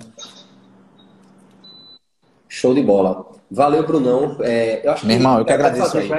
Show de bola. Valeu, Brunão. É, eu acho Meu irmão, eu que agradeço aí.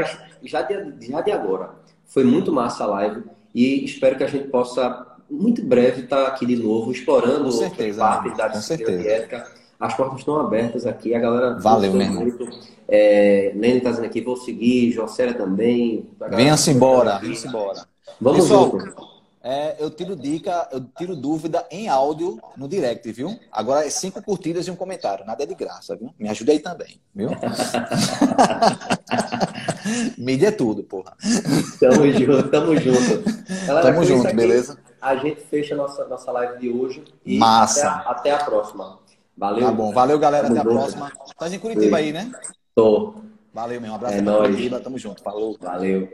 Já, de, já de agora. Foi muito massa a live e espero que a gente possa, muito breve, estar aqui de novo, explorando com certeza, partes da disciplina ética. As portas estão abertas aqui, a galera. Valeu, mesmo. Muito. É, Lene está dizendo aqui, vou seguir, Jocera também. Venha-se embora, venha-se embora. Vamos Pessoal, junto. É, eu tiro dica, eu tiro dúvida em áudio no direct, viu? Agora é cinco curtidas e um comentário, nada é de graça, viu? Me ajuda aí também, viu? <laughs> Mídia é tudo, porra. Tamo junto, tamo junto. Galera, tamo junto, beleza? A gente fecha nossa, nossa live de hoje. E Massa. Até a, até a próxima. Valeu. Tá bom, valeu, galera. Tamo até junto. a próxima. Tá em Curitiba aí, né? Tô. Valeu, meu. Um abraço é Curitiba. Tamo junto. Falou. Valeu.